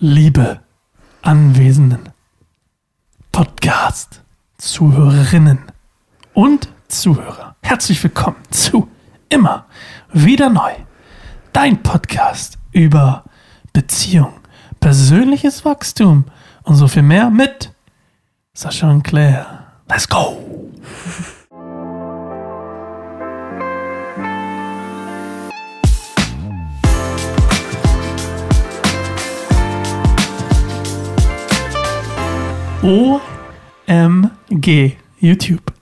liebe anwesenden Podcast-Zuhörerinnen und Zuhörer, herzlich willkommen zu Immer wieder neu. Dein Podcast über Beziehung, persönliches Wachstum und so viel mehr mit Sascha und Claire. Let's go! OMG. YouTube.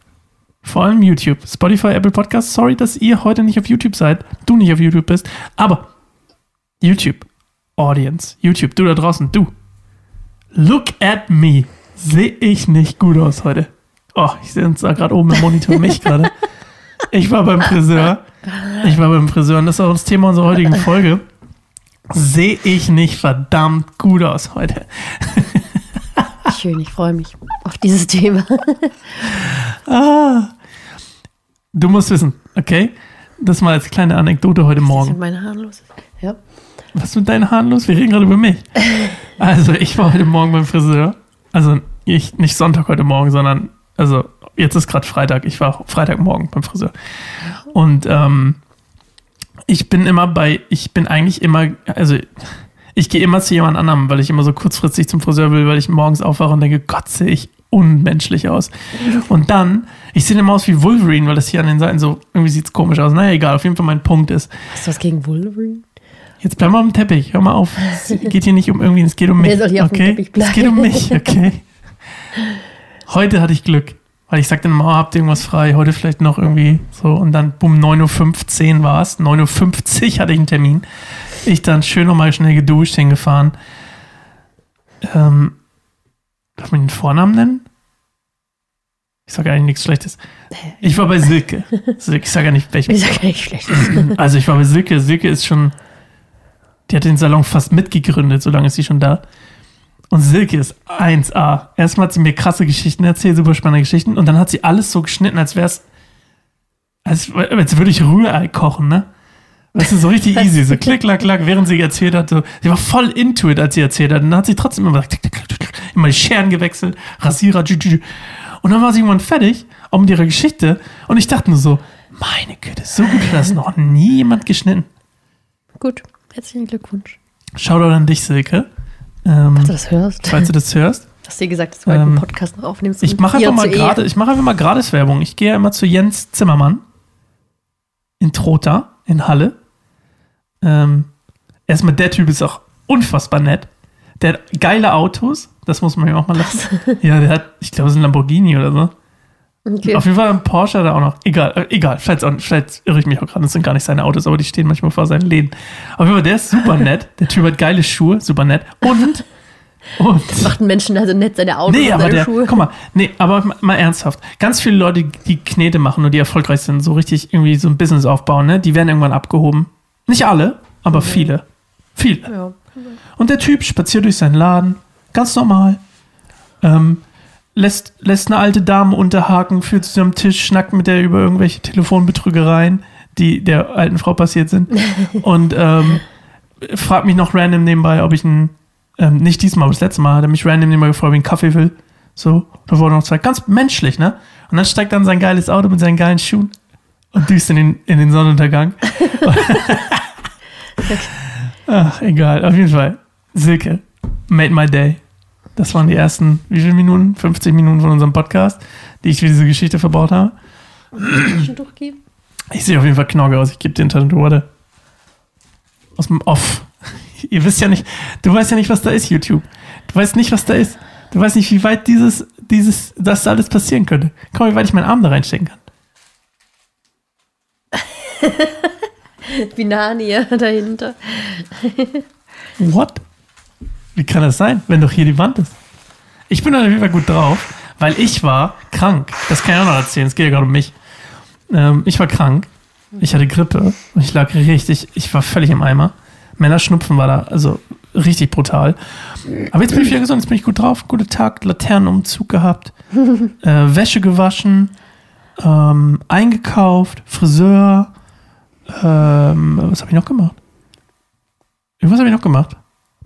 Vor allem YouTube. Spotify, Apple Podcasts. Sorry, dass ihr heute nicht auf YouTube seid. Du nicht auf YouTube bist. Aber YouTube. Audience. YouTube. Du da draußen. Du. Look at me. Sehe ich nicht gut aus heute. Oh, ich sehe uns da gerade oben im Monitor mich gerade. Ich war beim Friseur. Ich war beim Friseur und das ist auch das Thema unserer heutigen Folge. Sehe ich nicht verdammt gut aus heute. Schön, ich freue mich auf dieses Thema. ah. Du musst wissen, okay? Das mal als kleine Anekdote heute Morgen. Was ist mit meinen Haaren los? Ja. Was ist mit deinen Haaren los? Wir reden gerade über mich. Also, ich war heute Morgen beim Friseur. Also, ich, nicht Sonntag heute Morgen, sondern, also, jetzt ist gerade Freitag. Ich war Freitagmorgen beim Friseur. Und ähm, ich bin immer bei, ich bin eigentlich immer, also ich gehe immer zu jemand anderem, weil ich immer so kurzfristig zum Friseur will, weil ich morgens aufwache und denke, Gott, sehe ich unmenschlich aus. Und dann, ich sehe immer aus wie Wolverine, weil das hier an den Seiten so, irgendwie sieht es komisch aus. Naja, egal, auf jeden Fall mein Punkt ist. Hast du was gegen Wolverine? Jetzt bleib mal am Teppich, hör mal auf. Es geht hier nicht um irgendwie, es geht um mich. soll hier okay? Auf dem es geht um mich, okay? Heute hatte ich Glück, weil ich sagte immer, oh, habt ihr irgendwas frei? Heute vielleicht noch irgendwie so. Und dann, bumm, 9.15 Uhr war es. 9.50 Uhr hatte ich einen Termin. Ich dann schön nochmal schnell geduscht hingefahren. Ähm, darf man den Vornamen nennen? Ich sage eigentlich nichts Schlechtes. Ich war bei Silke. Silke ich sage ja nicht welchen. Ich sage ja nicht Schlechtes. Also ich war bei Silke. Silke ist schon, die hat den Salon fast mitgegründet, so lange ist sie schon da. Und Silke ist 1A. Erstmal hat sie mir krasse Geschichten erzählt, super spannende Geschichten. Und dann hat sie alles so geschnitten, als wäre es, als, als würde ich Rührei kochen, ne? Das ist so richtig easy, so klick, klack, klack, während sie erzählt hat. So, sie war voll into it, als sie erzählt hat. Und dann hat sie trotzdem immer, immer die Scheren gewechselt, Rasierer, und dann war sie irgendwann fertig, auch mit ihrer Geschichte. Und ich dachte nur so, meine Güte, so gut hat das noch nie jemand geschnitten. Gut, herzlichen Glückwunsch. Shoutout an dich, Silke. Ähm, falls du das hörst. Falls du das hörst. Hast du dir gesagt, dass du ähm, einen Podcast noch aufnimmst? Ich mache einfach, mal grade, ich mach einfach mal Gratis-Werbung. Ich gehe ja immer zu Jens Zimmermann in Trotha, in Halle. Ähm, erstmal, der Typ ist auch unfassbar nett. Der hat geile Autos, das muss man ja auch mal lassen. ja, der hat, ich glaube, es ist ein Lamborghini oder so. Okay. Auf jeden Fall ein Porsche da auch noch. Egal, äh, egal. Vielleicht, auch, vielleicht irre ich mich auch gerade. Das sind gar nicht seine Autos, aber die stehen manchmal vor seinen Läden. Auf jeden Fall, der ist super nett. Der Typ hat geile Schuhe, super nett. Und. und das macht einen Menschen also nett, seine Autos nee, und aber der, Schuhe. Guck mal, nee, aber mal ernsthaft. Ganz viele Leute, die Knete machen und die erfolgreich sind, so richtig irgendwie so ein Business aufbauen, ne? Die werden irgendwann abgehoben. Nicht alle, aber okay. viele. Viele. Ja. Und der Typ spaziert durch seinen Laden, ganz normal. Ähm, lässt, lässt eine alte Dame unterhaken, führt zu einem Tisch, schnackt mit der über irgendwelche Telefonbetrügereien, die der alten Frau passiert sind. und ähm, fragt mich noch random nebenbei, ob ich ein, ähm, nicht diesmal, aber das letzte Mal, hat er mich random nebenbei gefragt, ob ich einen Kaffee will. So, da wurde noch zwei, ganz menschlich, ne? Und dann steigt dann sein geiles Auto mit seinen geilen Schuhen und düst in den, in den Sonnenuntergang. Ach, egal, auf jeden Fall. Silke, made my day. Das waren die ersten, wie viele Minuten? 50 Minuten von unserem Podcast, die ich für diese Geschichte verbaut habe. Ich sehe auf jeden Fall knorke aus. Ich gebe dir ein Tattoo, warte. Aus dem Off. Ihr wisst ja nicht, du weißt ja nicht, was da ist, YouTube. Du weißt nicht, was da ist. Du weißt nicht, wie weit dieses, dieses, das alles passieren könnte. Mal, wie weit ich meinen Arm da reinstecken kann. Binania dahinter. What? Wie kann das sein, wenn doch hier die Wand ist? Ich bin auf jeden Fall gut drauf, weil ich war krank. Das kann ich auch noch erzählen. Es geht ja gerade um mich. Ähm, ich war krank. Ich hatte Grippe. Und ich lag richtig, ich war völlig im Eimer. Männerschnupfen war da, also richtig brutal. Aber jetzt bin ich wieder gesund, jetzt bin ich gut drauf. Guter Tag, Laternenumzug gehabt, äh, Wäsche gewaschen, ähm, eingekauft, Friseur, ähm, was habe ich noch gemacht? Was habe ich noch gemacht?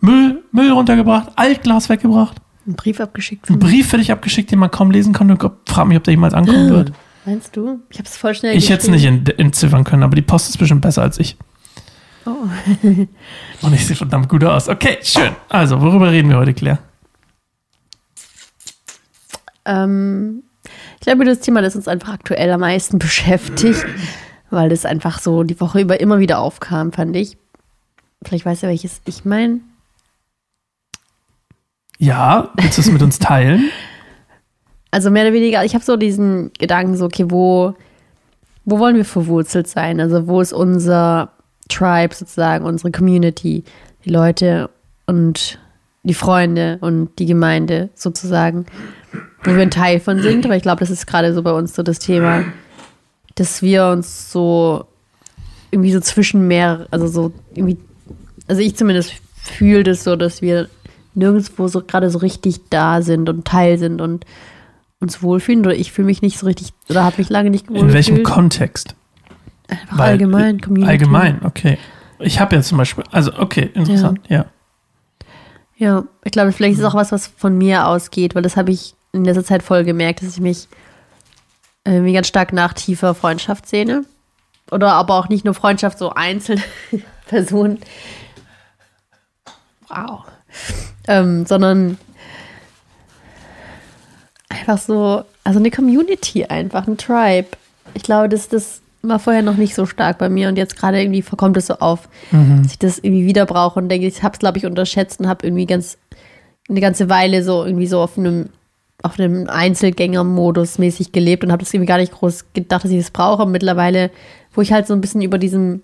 Müll, Müll runtergebracht, Altglas weggebracht. Einen Brief abgeschickt. Einen Brief für dich abgeschickt, den man kaum lesen konnte. Frag mich, ob der jemals ankommen wird. Meinst du? Ich habe es voll schnell Ich hätte es nicht entziffern können, aber die Post ist bestimmt besser als ich. Oh. Und ich sehe verdammt gut aus. Okay, schön. Also, worüber reden wir heute, Claire? Ähm, ich glaube, das Thema, das uns einfach aktuell am meisten beschäftigt, weil das einfach so die Woche über immer wieder aufkam, fand ich. Vielleicht weißt du, welches ich meine. Ja, willst du es mit uns teilen? Also mehr oder weniger, ich habe so diesen Gedanken, so, okay, wo, wo wollen wir verwurzelt sein? Also wo ist unser Tribe sozusagen, unsere Community, die Leute und die Freunde und die Gemeinde sozusagen, wo wir ein Teil von sind. Aber ich glaube, das ist gerade so bei uns so das Thema, dass wir uns so irgendwie so zwischen mehr, also so irgendwie, also ich zumindest fühle das so, dass wir nirgendwo so gerade so richtig da sind und Teil sind und uns wohlfühlen. Oder ich fühle mich nicht so richtig, oder habe mich lange nicht wohlgefühlt. In welchem Kontext? Einfach Weil, allgemein, Community. Allgemein, okay. Ich habe ja zum Beispiel, also okay, interessant, ja. ja. Ja, ich glaube, vielleicht ist es auch was, was von mir ausgeht, weil das habe ich in letzter Zeit voll gemerkt, dass ich mich irgendwie ganz stark nach tiefer Freundschaft sehne. Oder aber auch nicht nur Freundschaft, so einzelne Personen. Wow. Ähm, sondern einfach so, also eine Community einfach, ein Tribe. Ich glaube, dass das war vorher noch nicht so stark bei mir und jetzt gerade irgendwie kommt es so auf, mhm. dass ich das irgendwie wieder brauche und denke, ich habe es, glaube ich, unterschätzt und habe irgendwie ganz eine ganze Weile so irgendwie so auf einem auf einem Einzelgänger-Modus mäßig gelebt und habe das irgendwie gar nicht groß gedacht, dass ich das brauche. Mittlerweile, wo ich halt so ein bisschen über diesen,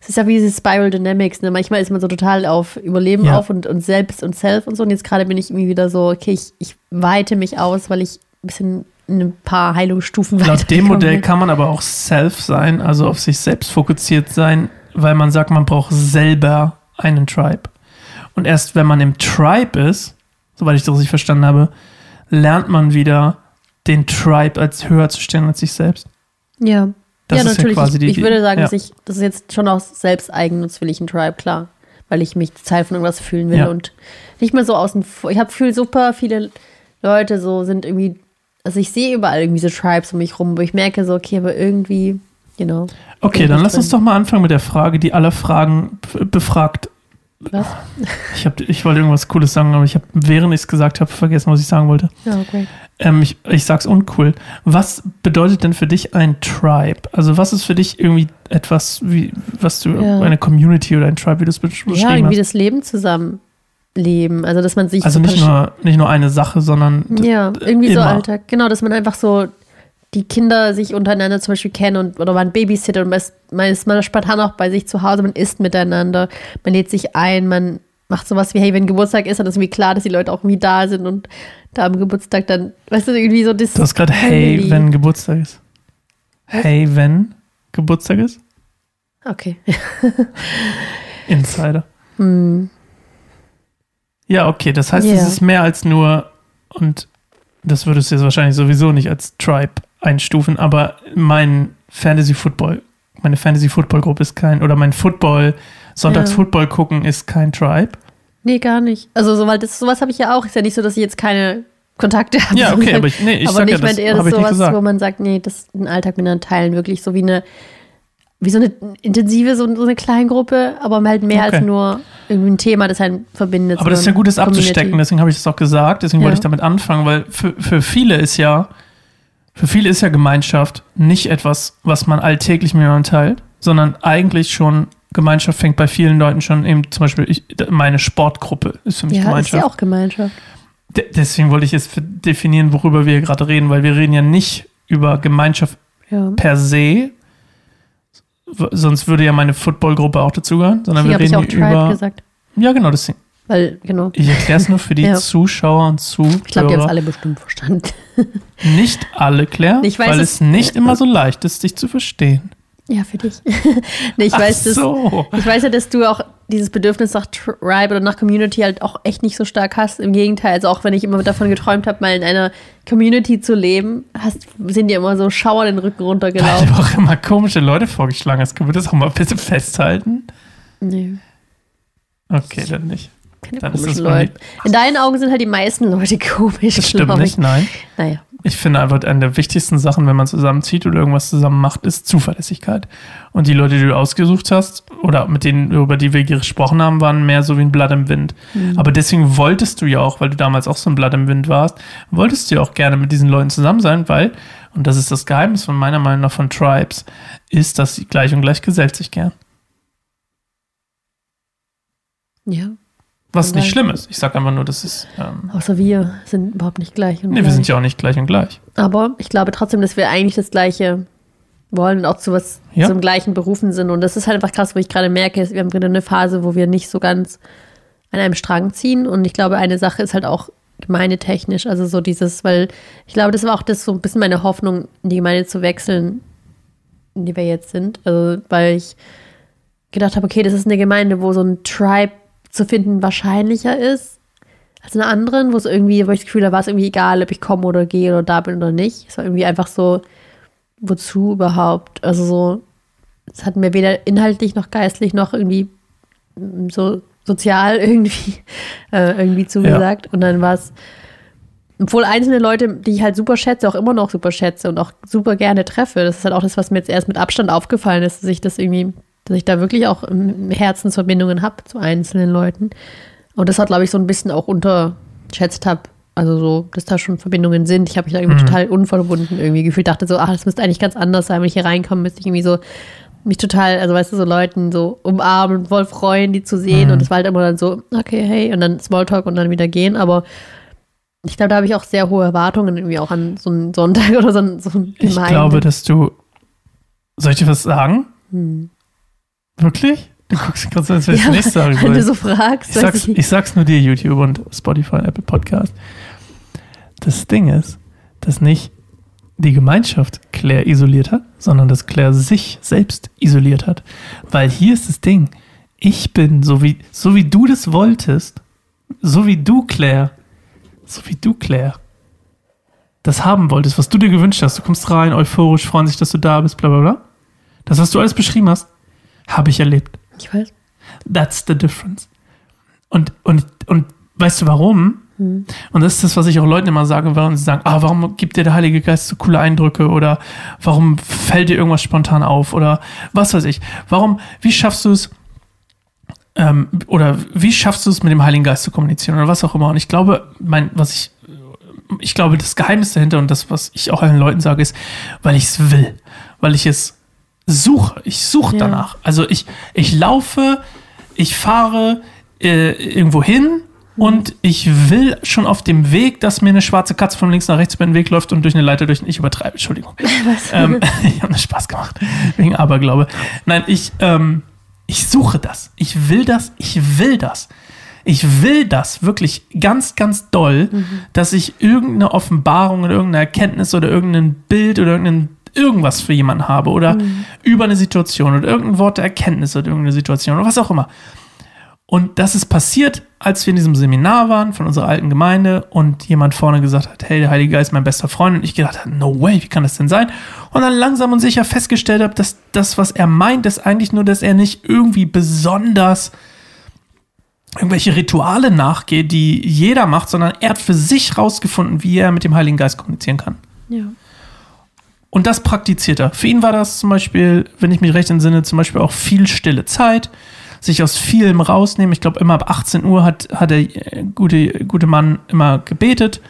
es ist ja wie diese Spiral Dynamics, ne? Manchmal ist man so total auf Überleben ja. auf und, und selbst und self und so. Und jetzt gerade bin ich irgendwie wieder so, okay, ich, ich weite mich aus, weil ich ein bisschen ein paar Heilungsstufen weiter. Laut dem Modell kann man aber auch self sein, also auf sich selbst fokussiert sein, weil man sagt, man braucht selber einen Tribe. Und erst wenn man im Tribe ist, soweit ich das richtig verstanden habe, lernt man wieder den Tribe als höher zu stellen als sich selbst. Ja. Das ja, ist natürlich. Ja quasi ich, die, ich würde sagen, ja. dass ich, das ist jetzt schon auch selbsteigennutz will ich einen Tribe, klar. Weil ich mich Teil von irgendwas fühlen will ja. und nicht mehr so außen vor. Ich habe viel super viele Leute so sind irgendwie also ich sehe überall irgendwie so Tribes um mich rum, wo ich merke so, okay, aber irgendwie, you know. Okay, dann lass drin. uns doch mal anfangen mit der Frage, die alle Fragen befragt. Was? Ich, hab, ich wollte irgendwas Cooles sagen, aber ich habe, während ich es gesagt habe, vergessen, was ich sagen wollte. Oh. Ähm, ich, ich sag's uncool. Was bedeutet denn für dich ein Tribe? Also was ist für dich irgendwie etwas, wie, was du, ja. eine Community oder ein Tribe, wie du es beschrieben hast? Ja, irgendwie das Leben zusammen leben. Also, dass man sich. Also nicht nur, nicht nur eine Sache, sondern. Ja, irgendwie immer. so Alltag. Genau, dass man einfach so die Kinder sich untereinander zum Beispiel kennen und oder man Babysitter und man ist man spontan auch bei sich zu Hause, man isst miteinander, man lädt sich ein, man macht sowas wie, hey, wenn Geburtstag ist, dann ist irgendwie klar, dass die Leute auch irgendwie da sind und da am Geburtstag dann, weißt du, irgendwie so das. Du hast gerade hey, wenn Geburtstag ist. Hey, wenn Geburtstag ist? Okay. Insider. Hm. Ja, okay, das heißt, yeah. es ist mehr als nur, und das würdest du jetzt wahrscheinlich sowieso nicht als Tribe einstufen, aber mein Fantasy Football, meine Fantasy Football Gruppe ist kein, oder mein Football, Sonntags ja. Football gucken ist kein Tribe. Nee, gar nicht. Also, soweit das, sowas habe ich ja auch. Ist ja nicht so, dass ich jetzt keine Kontakte habe. Ja, okay, aber ich, nee, ich aber sag nicht, ja, das eher das sowas, wo man sagt, nee, das ist ein Alltag mit Teilen, wirklich so wie eine wie so eine intensive, so, so eine Kleingruppe, aber halt mehr okay. als nur irgendwie ein Thema, das einen verbindet. Aber das ist ja gut, das abzustecken, deswegen habe ich das auch gesagt, deswegen ja. wollte ich damit anfangen, weil für, für viele ist ja, für viele ist ja Gemeinschaft nicht etwas, was man alltäglich mit jemandem teilt, sondern eigentlich schon Gemeinschaft fängt bei vielen Leuten schon eben, zum Beispiel ich, meine Sportgruppe ist für mich ja, Gemeinschaft. Ja, ist ja auch Gemeinschaft. De deswegen wollte ich jetzt definieren, worüber wir gerade reden, weil wir reden ja nicht über Gemeinschaft ja. per se, sonst würde ja meine Footballgruppe auch dazugehören, sondern Hier wir reden ich auch Tribe über. Gesagt. Ja, genau, das Weil, genau. Ich erkläre es nur für die ja. Zuschauer und Zuhörer. Ich glaube, die haben es alle bestimmt verstanden. Nicht alle, Claire, weiß, weil es nicht immer so leicht ist, dich zu verstehen. Ja, für dich. nee, ich, weiß, so. dass, ich weiß ja, dass du auch dieses Bedürfnis nach Tribe oder nach Community halt auch echt nicht so stark hast. Im Gegenteil, also auch wenn ich immer davon geträumt habe, mal in einer Community zu leben, hast, sind dir immer so Schauer den Rücken runtergelaufen. Weil du auch immer komische Leute vorgeschlagen hast. Können wir das auch mal ein bisschen festhalten? Nee. Okay, dann nicht. Keine Dann komischen Leute. In deinen Augen sind halt die meisten Leute komisch. Das stimmt nicht, nein. Naja. Ich finde einfach, eine der wichtigsten Sachen, wenn man zusammenzieht oder irgendwas zusammen macht, ist Zuverlässigkeit. Und die Leute, die du ausgesucht hast, oder mit denen, über die wir gesprochen haben, waren mehr so wie ein Blatt im Wind. Mhm. Aber deswegen wolltest du ja auch, weil du damals auch so ein Blatt im Wind warst, wolltest du ja auch gerne mit diesen Leuten zusammen sein, weil, und das ist das Geheimnis von meiner Meinung nach von Tribes, ist, dass sie gleich und gleich gesellt sich gern. Ja. Was nicht schlimm ist. Ich sage einfach nur, das ist. Ähm, Außer wir sind überhaupt nicht gleich. Und nee, gleich. wir sind ja auch nicht gleich und gleich. Aber ich glaube trotzdem, dass wir eigentlich das Gleiche wollen und auch zu was ja. zum gleichen berufen sind. Und das ist halt einfach krass, wo ich gerade merke, wir haben gerade eine Phase, wo wir nicht so ganz an einem Strang ziehen. Und ich glaube, eine Sache ist halt auch gemeindetechnisch. Also so dieses, weil ich glaube, das war auch das so ein bisschen meine Hoffnung, in die Gemeinde zu wechseln, in die wir jetzt sind. Also, weil ich gedacht habe, okay, das ist eine Gemeinde, wo so ein Tribe zu finden wahrscheinlicher ist als in anderen, wo es irgendwie, wo ich das Gefühl habe, war es irgendwie egal, ob ich komme oder gehe oder da bin oder nicht. Es war irgendwie einfach so, wozu überhaupt? Also so, es hat mir weder inhaltlich noch geistlich noch irgendwie so sozial irgendwie, äh, irgendwie zugesagt. Ja. Und dann war es, obwohl einzelne Leute, die ich halt super schätze, auch immer noch super schätze und auch super gerne treffe. Das ist halt auch das, was mir jetzt erst mit Abstand aufgefallen ist, dass ich das irgendwie dass ich da wirklich auch Herzensverbindungen habe zu einzelnen Leuten. Und das hat, glaube ich, so ein bisschen auch unterschätzt habe. Also so, dass da schon Verbindungen sind. Ich habe mich da irgendwie mhm. total unverbunden irgendwie gefühlt. Dachte so, ach, das müsste eigentlich ganz anders sein. Wenn ich hier reinkomme, müsste ich irgendwie so mich total, also weißt du, so Leuten so umarmen, voll freuen, die zu sehen. Mhm. Und es war halt immer dann so, okay, hey, und dann Smalltalk und dann wieder gehen. Aber ich glaube, da habe ich auch sehr hohe Erwartungen irgendwie auch an so einen Sonntag oder so einen, so einen Ich glaube, dass du, soll ich dir was sagen? Hm. Wirklich? Du guckst gerade so, als wäre ja, nicht sagen Wenn du so fragst. Ich sag's, ich sag's nur dir, YouTube und Spotify und Apple Podcast. Das Ding ist, dass nicht die Gemeinschaft Claire isoliert hat, sondern dass Claire sich selbst isoliert hat. Weil hier ist das Ding. Ich bin, so wie, so wie du das wolltest, so wie du, Claire, so wie du, Claire, das haben wolltest, was du dir gewünscht hast. Du kommst rein, euphorisch, freuen sich, dass du da bist, bla bla bla. Das, was du alles beschrieben hast, habe ich erlebt. Ich weiß. That's the difference. Und, und, und weißt du warum? Hm. Und das ist das, was ich auch Leuten immer sage, warum sie sagen, ah, warum gibt dir der Heilige Geist so coole Eindrücke oder warum fällt dir irgendwas spontan auf oder was weiß ich. Warum, wie schaffst du es, ähm, oder wie schaffst du es mit dem Heiligen Geist zu kommunizieren oder was auch immer. Und ich glaube, mein, was ich, ich glaube, das Geheimnis dahinter und das, was ich auch allen Leuten sage, ist, weil ich es will, weil ich es suche. Ich suche ja. danach. Also ich, ich laufe, ich fahre äh, irgendwo hin mhm. und ich will schon auf dem Weg, dass mir eine schwarze Katze von links nach rechts über den Weg läuft und durch eine Leiter durch. Ich übertreibe, Entschuldigung. Ähm, ich habe mir Spaß gemacht. Wegen Aberglaube. Nein, ich, ähm, ich suche das. Ich will das. Ich will das. Ich will das wirklich ganz, ganz doll, mhm. dass ich irgendeine Offenbarung oder irgendeine Erkenntnis oder irgendein Bild oder irgendein irgendwas für jemanden habe oder mhm. über eine Situation oder irgendein Wort der Erkenntnis oder irgendeine Situation oder was auch immer. Und das ist passiert, als wir in diesem Seminar waren von unserer alten Gemeinde und jemand vorne gesagt hat, hey, der Heilige Geist ist mein bester Freund und ich gedacht habe, no way, wie kann das denn sein? Und dann langsam und sicher festgestellt habe, dass das, was er meint, ist eigentlich nur, dass er nicht irgendwie besonders irgendwelche Rituale nachgeht, die jeder macht, sondern er hat für sich rausgefunden, wie er mit dem Heiligen Geist kommunizieren kann. Ja. Und das praktiziert er. Für ihn war das zum Beispiel, wenn ich mich recht entsinne, zum Beispiel auch viel stille Zeit, sich aus vielem rausnehmen. Ich glaube, immer ab 18 Uhr hat, hat der äh, gute, gute Mann immer gebetet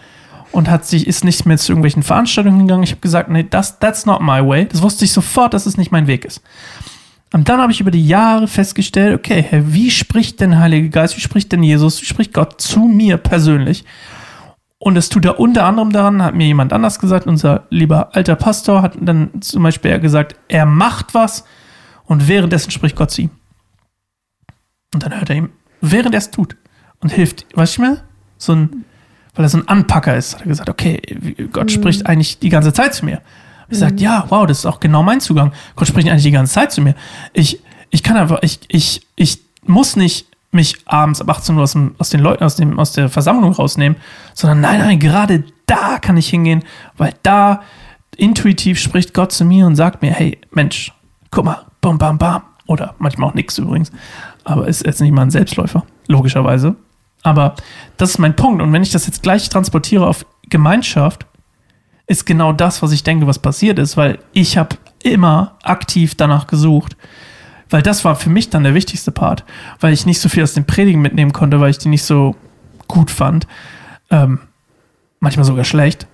und hat sich, ist nicht mehr zu irgendwelchen Veranstaltungen gegangen. Ich habe gesagt, nee, das, that's not my way. Das wusste ich sofort, dass es nicht mein Weg ist. Und dann habe ich über die Jahre festgestellt, okay, wie spricht denn Heilige Geist, wie spricht denn Jesus, wie spricht Gott zu mir persönlich? Und das tut er unter anderem daran, hat mir jemand anders gesagt, unser lieber alter Pastor hat dann zum Beispiel gesagt, er macht was und währenddessen spricht Gott zu ihm. Und dann hört er ihm, während er es tut und hilft, weißt du mir? So ein, weil er so ein Anpacker ist, hat er gesagt, okay, Gott mhm. spricht eigentlich die ganze Zeit zu mir. Ich mhm. sage, ja, wow, das ist auch genau mein Zugang. Gott spricht eigentlich die ganze Zeit zu mir. Ich, ich kann einfach, ich, ich, ich muss nicht mich abends ab 18 Uhr aus, dem, aus den Leuten, aus, dem, aus der Versammlung rausnehmen, sondern nein, nein, gerade da kann ich hingehen, weil da intuitiv spricht Gott zu mir und sagt mir, hey, Mensch, guck mal, bam, bam, bam. Oder manchmal auch nichts übrigens. Aber ist jetzt nicht mal ein Selbstläufer, logischerweise. Aber das ist mein Punkt. Und wenn ich das jetzt gleich transportiere auf Gemeinschaft, ist genau das, was ich denke, was passiert ist, weil ich habe immer aktiv danach gesucht. Weil das war für mich dann der wichtigste Part, weil ich nicht so viel aus den Predigen mitnehmen konnte, weil ich die nicht so gut fand. Ähm, manchmal sogar schlecht.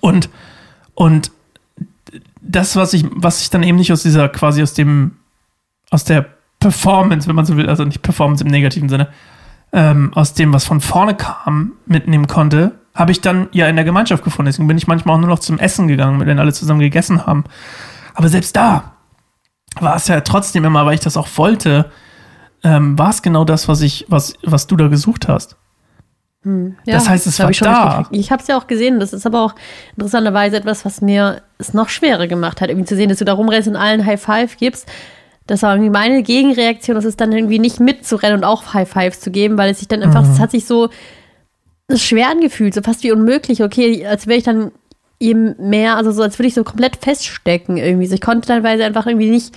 Und, und das, was ich, was ich dann eben nicht aus dieser, quasi aus dem, aus der Performance, wenn man so will, also nicht Performance im negativen Sinne, ähm, aus dem, was von vorne kam, mitnehmen konnte, habe ich dann ja in der Gemeinschaft gefunden. Deswegen bin ich manchmal auch nur noch zum Essen gegangen, wenn alle zusammen gegessen haben. Aber selbst da war es ja trotzdem immer, weil ich das auch wollte, ähm, war es genau das, was ich, was, was du da gesucht hast. Hm, ja, das heißt, es war ich da. Ich habe es ja auch gesehen. Das ist aber auch interessanterweise etwas, was mir es noch schwerer gemacht hat, irgendwie zu sehen, dass du da rumrennst und allen High Five gibst. Das war irgendwie meine Gegenreaktion, das ist dann irgendwie nicht mitzurennen und auch High Fives zu geben, weil es sich dann einfach, es mhm. hat sich so schwer angefühlt, so fast wie unmöglich. Okay, als wäre ich dann eben mehr, also so als würde ich so komplett feststecken irgendwie. So, ich konnte teilweise einfach irgendwie nicht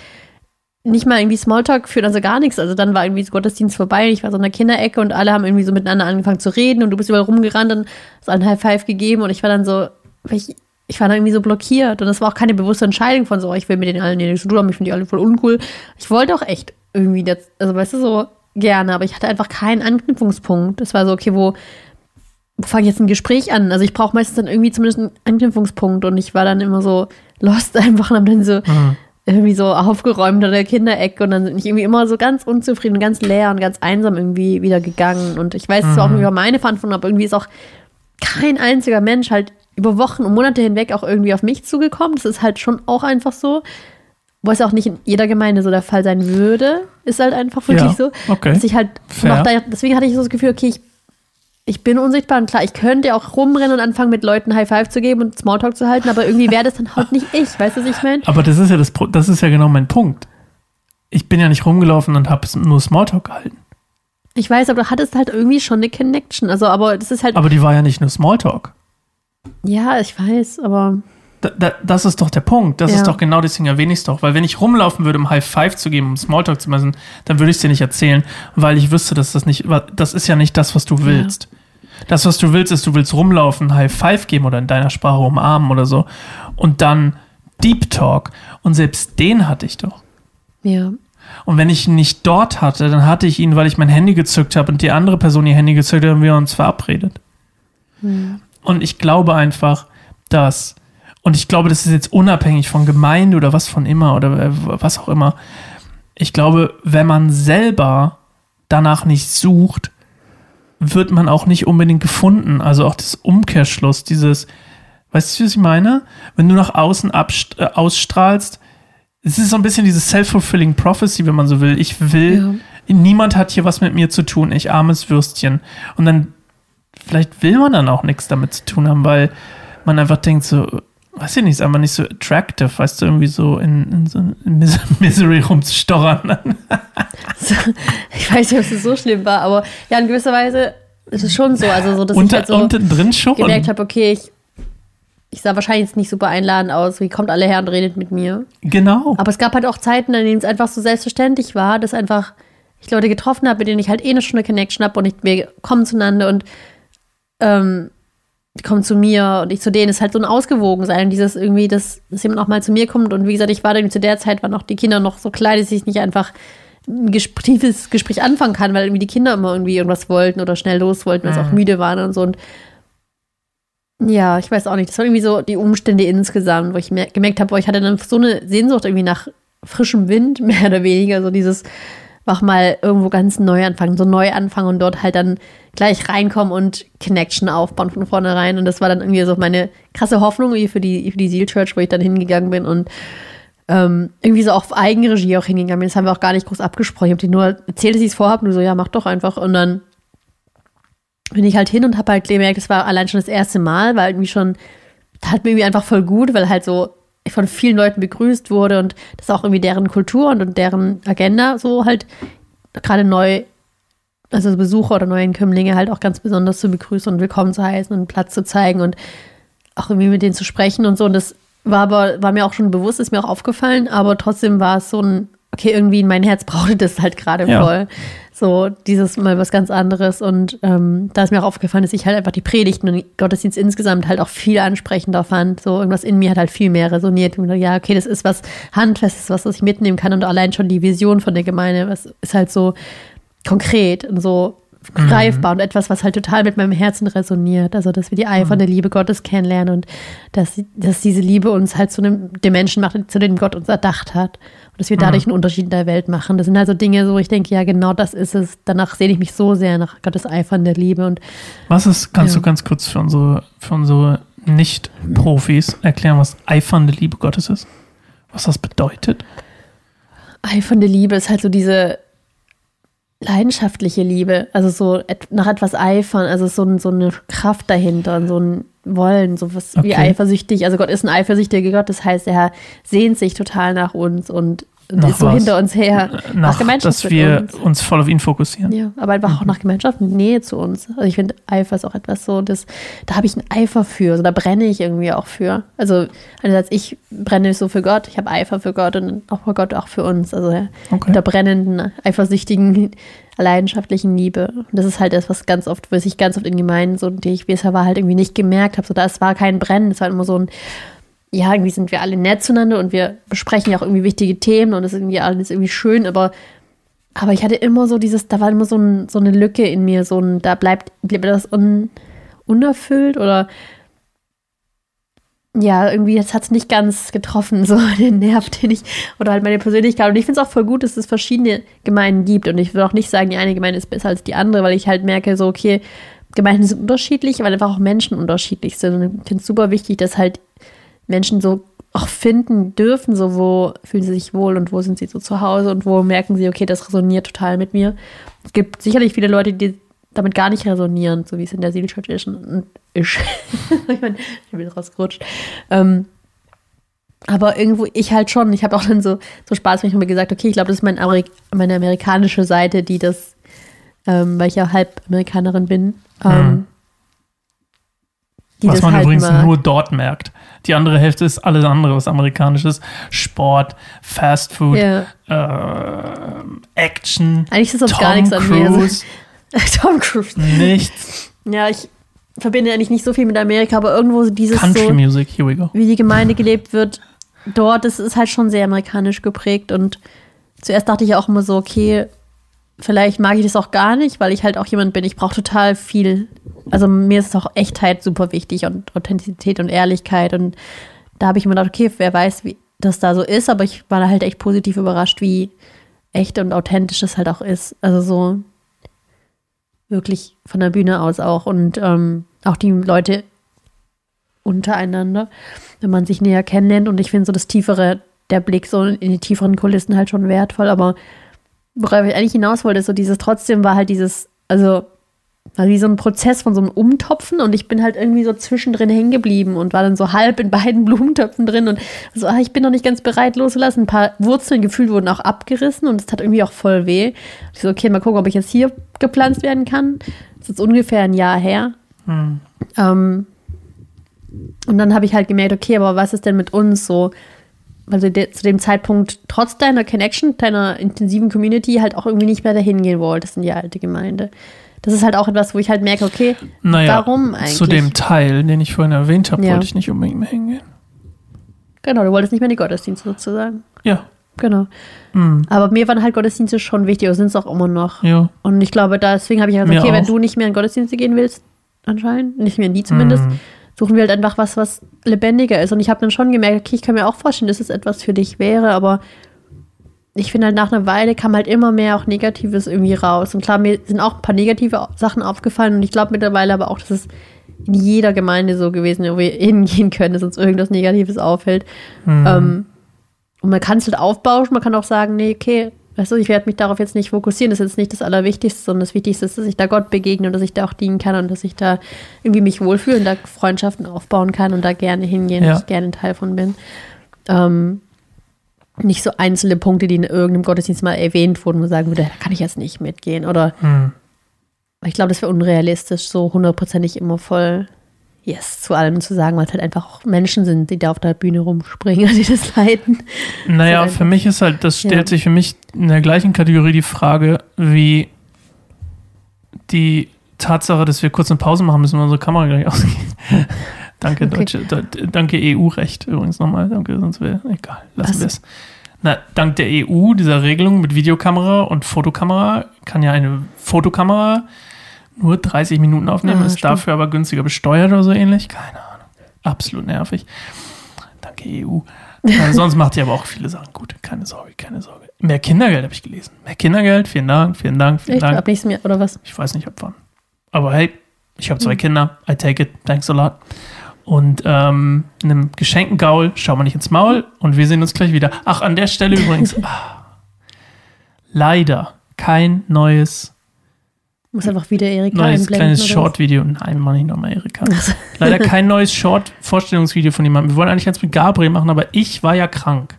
nicht mal irgendwie Smalltalk führen, also gar nichts. Also dann war irgendwie das Gottesdienst vorbei und ich war so in der Kinderecke und alle haben irgendwie so miteinander angefangen zu reden und du bist überall rumgerannt und hast einen High Five gegeben und ich war dann so, ich, ich war dann irgendwie so blockiert und das war auch keine bewusste Entscheidung von so, oh, ich will mit den allen nichts zu tun haben, ich finde die alle voll uncool. Ich wollte auch echt irgendwie das, also weißt du, so gerne, aber ich hatte einfach keinen Anknüpfungspunkt. Es war so, okay, wo fange jetzt ein Gespräch an? Also ich brauche meistens dann irgendwie zumindest einen Anknüpfungspunkt und ich war dann immer so lost einfach und hab dann so mhm. irgendwie so aufgeräumt an der Kinderecke und dann bin ich irgendwie immer so ganz unzufrieden, ganz leer und ganz einsam irgendwie wieder gegangen und ich weiß, es mhm. ist auch über meine Verantwortung, aber irgendwie ist auch kein einziger Mensch halt über Wochen und Monate hinweg auch irgendwie auf mich zugekommen. Das ist halt schon auch einfach so. Wo es auch nicht in jeder Gemeinde so der Fall sein würde, ist halt einfach wirklich ja, so. Okay. Dass ich halt da, deswegen hatte ich so das Gefühl, okay, ich ich bin unsichtbar und klar, ich könnte auch rumrennen und anfangen, mit Leuten High Five zu geben und Smalltalk zu halten, aber irgendwie wäre das dann halt nicht ich, weißt du, was ich meine? Aber das ist ja das, das ist ja genau mein Punkt. Ich bin ja nicht rumgelaufen und habe nur Smalltalk gehalten. Ich weiß, aber du hattest halt irgendwie schon eine Connection. Also, aber das ist halt. Aber die war ja nicht nur Smalltalk. Ja, ich weiß, aber. Da, da, das ist doch der Punkt. Das ja. ist doch genau deswegen erwähne ich es doch. Weil wenn ich rumlaufen würde, um High Five zu geben, um Smalltalk zu messen, dann würde ich es dir nicht erzählen, weil ich wüsste, dass das nicht, das ist ja nicht das, was du willst. Ja. Das, was du willst, ist, du willst rumlaufen, High Five geben oder in deiner Sprache umarmen oder so. Und dann Deep Talk. Und selbst den hatte ich doch. Ja. Und wenn ich ihn nicht dort hatte, dann hatte ich ihn, weil ich mein Handy gezückt habe und die andere Person ihr Handy gezückt hat und wir uns verabredet. Mhm. Und ich glaube einfach, dass, und ich glaube, das ist jetzt unabhängig von Gemeinde oder was von immer oder was auch immer. Ich glaube, wenn man selber danach nicht sucht, wird man auch nicht unbedingt gefunden. Also auch das Umkehrschluss, dieses, weißt du, was ich meine? Wenn du nach außen äh, ausstrahlst, es ist so ein bisschen dieses self-fulfilling prophecy, wenn man so will. Ich will, ja. niemand hat hier was mit mir zu tun, ich armes Würstchen. Und dann, vielleicht will man dann auch nichts damit zu tun haben, weil man einfach denkt so, weiß ich nicht, ist einfach nicht so attractive, weißt du, irgendwie so in, in so in Misery rumzustochern. ich weiß nicht, ob es so schlimm war, aber ja, in gewisser Weise ist es schon so, also so, dass Unter, ich halt so unten drin schon. gemerkt habe, okay, ich, ich sah wahrscheinlich jetzt nicht super einladend aus, wie kommt alle her und redet mit mir. Genau. Aber es gab halt auch Zeiten, in denen es einfach so selbstverständlich war, dass einfach ich Leute getroffen habe, mit denen ich halt eh eine Stunde Connection habe und ich, wir kommen zueinander und ähm, die kommen zu mir und ich zu denen. Ist halt so ein Ausgewogensein und dieses irgendwie, dass, dass jemand auch mal zu mir kommt. Und wie gesagt, ich war dann zu der Zeit, waren auch die Kinder noch so klein, dass ich nicht einfach ein tiefes Gespräch anfangen kann, weil irgendwie die Kinder immer irgendwie irgendwas wollten oder schnell los wollten, weil sie auch mhm. müde waren und so. Und ja, ich weiß auch nicht, das waren irgendwie so die Umstände insgesamt, wo ich gemerkt habe, ich hatte dann so eine Sehnsucht irgendwie nach frischem Wind, mehr oder weniger, so dieses einfach mal irgendwo ganz neu anfangen, so neu anfangen und dort halt dann gleich reinkommen und Connection aufbauen von vornherein. Und das war dann irgendwie so meine krasse Hoffnung für die, für die Seal Church, wo ich dann hingegangen bin und ähm, irgendwie so auf Eigenregie auch hingegangen bin. Das haben wir auch gar nicht groß abgesprochen. Ich habe dir nur erzählt, dass ich es vorhabe, nur so, ja, mach doch einfach. Und dann bin ich halt hin und habe halt gemerkt, das war allein schon das erste Mal, weil irgendwie schon, tat mir irgendwie einfach voll gut, weil halt so von vielen Leuten begrüßt wurde und das auch irgendwie deren Kultur und, und deren Agenda so halt gerade neu, also Besucher oder Neuenkömmlinge halt auch ganz besonders zu begrüßen und willkommen zu heißen und Platz zu zeigen und auch irgendwie mit denen zu sprechen und so. Und das war aber, war mir auch schon bewusst, ist mir auch aufgefallen, aber trotzdem war es so ein okay, irgendwie mein Herz brauchte das halt gerade Ja. voll. So, dieses mal was ganz anderes. Und ähm, da ist mir auch aufgefallen, dass ich halt einfach die Predigten und Gottesdienst insgesamt halt auch viel ansprechender fand. So, irgendwas in mir hat halt viel mehr resoniert. Und ja, okay, das ist was Handfestes, was, was ich mitnehmen kann. Und allein schon die Vision von der Gemeinde, was ist halt so konkret und so greifbar und etwas, was halt total mit meinem Herzen resoniert. Also, dass wir die eifernde Liebe Gottes kennenlernen und dass, dass diese Liebe uns halt zu einem, dem Menschen macht, zu dem Gott uns erdacht hat. Dass wir dadurch einen Unterschied in der Welt machen. Das sind halt so Dinge, so ich denke, ja, genau das ist es. Danach sehne ich mich so sehr nach Gottes eifernde Liebe und Was ist, kannst Ja. du ganz kurz für unsere, für unsere Nicht-Profis erklären, was eifernde Liebe Gottes ist? Was das bedeutet? eifernde Liebe ist halt so diese leidenschaftliche Liebe, also so nach etwas eifern, also so, so eine Kraft dahinter und so ein Wollen, so was wie Okay. eifersüchtig. Also Gott ist ein eifersüchtiger Gott, das heißt, er sehnt sich total nach uns und Nach ist so was? hinter uns her. Nach, Gemeinschaft dass wir uns. uns. voll auf ihn fokussieren. Ja, aber einfach auch nach Gemeinschaft und Nähe zu uns. Also ich finde, Eifer ist auch etwas so, das, da habe ich einen Eifer für, also da brenne ich irgendwie auch für. Also einerseits, ich brenne so für Gott, ich habe Eifer für Gott und auch für Gott auch für uns. Also ja, Okay. der brennenden, eifersüchtigen, leidenschaftlichen Liebe. Und das ist halt das, was ganz oft, was ich ganz oft in Gemeinden so, die ich bisher war, halt irgendwie nicht gemerkt habe. So, da es war kein Brennen, es war immer so ein, ja, irgendwie sind wir alle nett zueinander und wir besprechen ja auch irgendwie wichtige Themen und es ist irgendwie alles irgendwie schön, aber aber ich hatte immer so dieses, da war immer so, ein, so eine Lücke in mir, so ein, da bleibt, bleibt das un, unerfüllt oder ja, irgendwie, jetzt hat es nicht ganz getroffen, so den Nerv, den ich, oder halt meine Persönlichkeit. Und ich finde es auch voll gut, dass es verschiedene Gemeinden gibt. Und ich will auch nicht sagen, die eine Gemeinde ist besser als die andere, weil ich halt merke, so, okay, Gemeinden sind unterschiedlich, weil einfach auch Menschen unterschiedlich sind. Und ich finde es super wichtig, dass halt Menschen so auch finden dürfen, so wo fühlen sie sich wohl und wo sind sie so zu Hause und wo merken sie, okay, das resoniert total mit mir. Es gibt sicherlich viele Leute, die damit gar nicht resonieren, so wie es in der Church ist. Und ist. ich meine, ich bin rausgerutscht. Ähm, aber irgendwo, ich halt schon. Ich habe auch dann so, so Spaß, wenn ich mir gesagt, okay, ich glaube, das ist mein Amerik meine amerikanische Seite, die das, ähm, weil ich ja halb Amerikanerin bin, ähm, Hm. Was man halt übrigens mag. nur dort merkt. Die andere Hälfte ist alles andere, was amerikanisch ist. Sport, Fast Food, Ja. äh, Action, Eigentlich ist das Tom gar nichts an mir. Also, Tom Cruise. nichts. Ja, ich verbinde eigentlich nicht so viel mit Amerika, aber irgendwo so dieses Country so, Music, here we go. wie die Gemeinde gelebt wird, dort, das ist halt schon sehr amerikanisch geprägt und zuerst dachte ich auch immer so, okay, vielleicht mag ich das auch gar nicht, weil ich halt auch jemand bin, ich brauche total viel, also mir ist auch Echtheit super wichtig und Authentizität und Ehrlichkeit. Und da habe ich immer gedacht, okay, wer weiß, wie das da so ist, aber ich war halt echt positiv überrascht, wie echt und authentisch das halt auch ist. Also so wirklich von der Bühne aus auch. Und ähm, auch die Leute untereinander, wenn man sich näher kennenlernt. Und ich finde so das tiefere, der Blick so in die tieferen Kulissen halt schon wertvoll, aber worauf ich eigentlich hinaus wollte, ist so dieses, trotzdem war halt dieses, also war wie so ein Prozess von so einem Umtopfen und ich bin halt irgendwie so zwischendrin hängen geblieben und war dann so halb in beiden Blumentöpfen drin und so, ah, ich bin noch nicht ganz bereit loszulassen. Ein paar Wurzeln gefühlt wurden auch abgerissen und es tat irgendwie auch voll weh. Ich so, okay, mal gucken, ob ich jetzt hier gepflanzt werden kann. Das ist jetzt ungefähr ein Jahr her. Hm. Ähm, und dann habe ich halt gemerkt, okay, aber was ist denn mit uns so? Du de- zu dem Zeitpunkt trotz deiner Connection, deiner intensiven Community halt auch irgendwie nicht mehr dahin gehen wolltest in die alte Gemeinde. Das ist halt auch etwas, wo ich halt merke, okay, Naja, warum eigentlich? zu dem Teil, den ich vorhin erwähnt habe, Ja. wollte ich nicht unbedingt mehr hingehen. Genau, du wolltest nicht mehr in die Gottesdienste sozusagen. Ja. Genau. Hm. Aber mir waren halt Gottesdienste schon wichtig, oder sind es auch immer noch. Ja. Und ich glaube, deswegen habe ich gesagt, Mir okay, wenn auch. du nicht mehr in Gottesdienste gehen willst, anscheinend, nicht mehr in die zumindest, Hm. Suchen wir halt einfach was, was lebendiger ist. Und ich habe dann schon gemerkt, okay, ich kann mir auch vorstellen, dass es etwas für dich wäre, aber ich finde halt nach einer Weile kam halt immer mehr auch Negatives irgendwie raus. Und klar, mir sind auch ein paar negative Sachen aufgefallen und ich glaube mittlerweile aber auch, dass es in jeder Gemeinde so gewesen ist, wo wir hingehen können, dass uns irgendwas Negatives auffällt. Hm. Ähm, und man kann es halt aufbauschen, man kann auch sagen, nee, okay, weißt du, ich werde mich darauf jetzt nicht fokussieren, das ist jetzt nicht das Allerwichtigste, sondern das Wichtigste ist, dass ich da Gott begegne und dass ich da auch dienen kann und dass ich da irgendwie mich wohlfühle und da Freundschaften aufbauen kann und da gerne hingehen, Ja. und ich gerne Teil von bin. Ähm, nicht so einzelne Punkte, die in irgendeinem Gottesdienst mal erwähnt wurden, wo man sagen würde, da kann ich jetzt nicht mitgehen. Oder Hm. ich glaube, das wäre unrealistisch, so hundertprozentig immer voll Yes, zu allem zu sagen, weil es halt einfach auch Menschen sind, die da auf der Bühne rumspringen, die das leiten. Naja, für mich ist halt, das stellt ja. sich für mich in der gleichen Kategorie die Frage, wie die Tatsache, dass wir kurz eine Pause machen müssen, weil unsere Kamera gleich ausgeht. danke, okay. Deutsche, de, danke EU-Recht übrigens nochmal. Danke, sonst wäre egal. Lassen wir es. Na, dank der EU, dieser Regelung mit Videokamera und Fotokamera, kann ja eine Fotokamera nur 30 Minuten aufnehmen, ah, ist stimmt. dafür aber günstiger besteuert oder so ähnlich. Keine Ahnung. Absolut nervig. Danke EU. äh, sonst macht ihr aber auch viele Sachen gut. Keine Sorge, keine Sorge. Mehr Kindergeld habe ich gelesen. Mehr Kindergeld, vielen Dank, vielen Dank, vielen Echt? Dank. Ab nächstem Jahr oder was? Ich weiß nicht, ab wann. Aber hey, ich habe zwei mhm. Kinder. I take it. Thanks a lot. Und ähm, einem geschenkten Gaul schauen wir nicht ins Maul und wir sehen uns gleich wieder. Ach, an der Stelle übrigens. ah, leider kein neues muss einfach wieder Erika Neues kleines Short-Video. Nein, mach ich nochmal Erika. Leider kein neues Short-Vorstellungsvideo von jemandem. Wir wollen eigentlich jetzt mit Gabriel machen, aber ich war ja krank.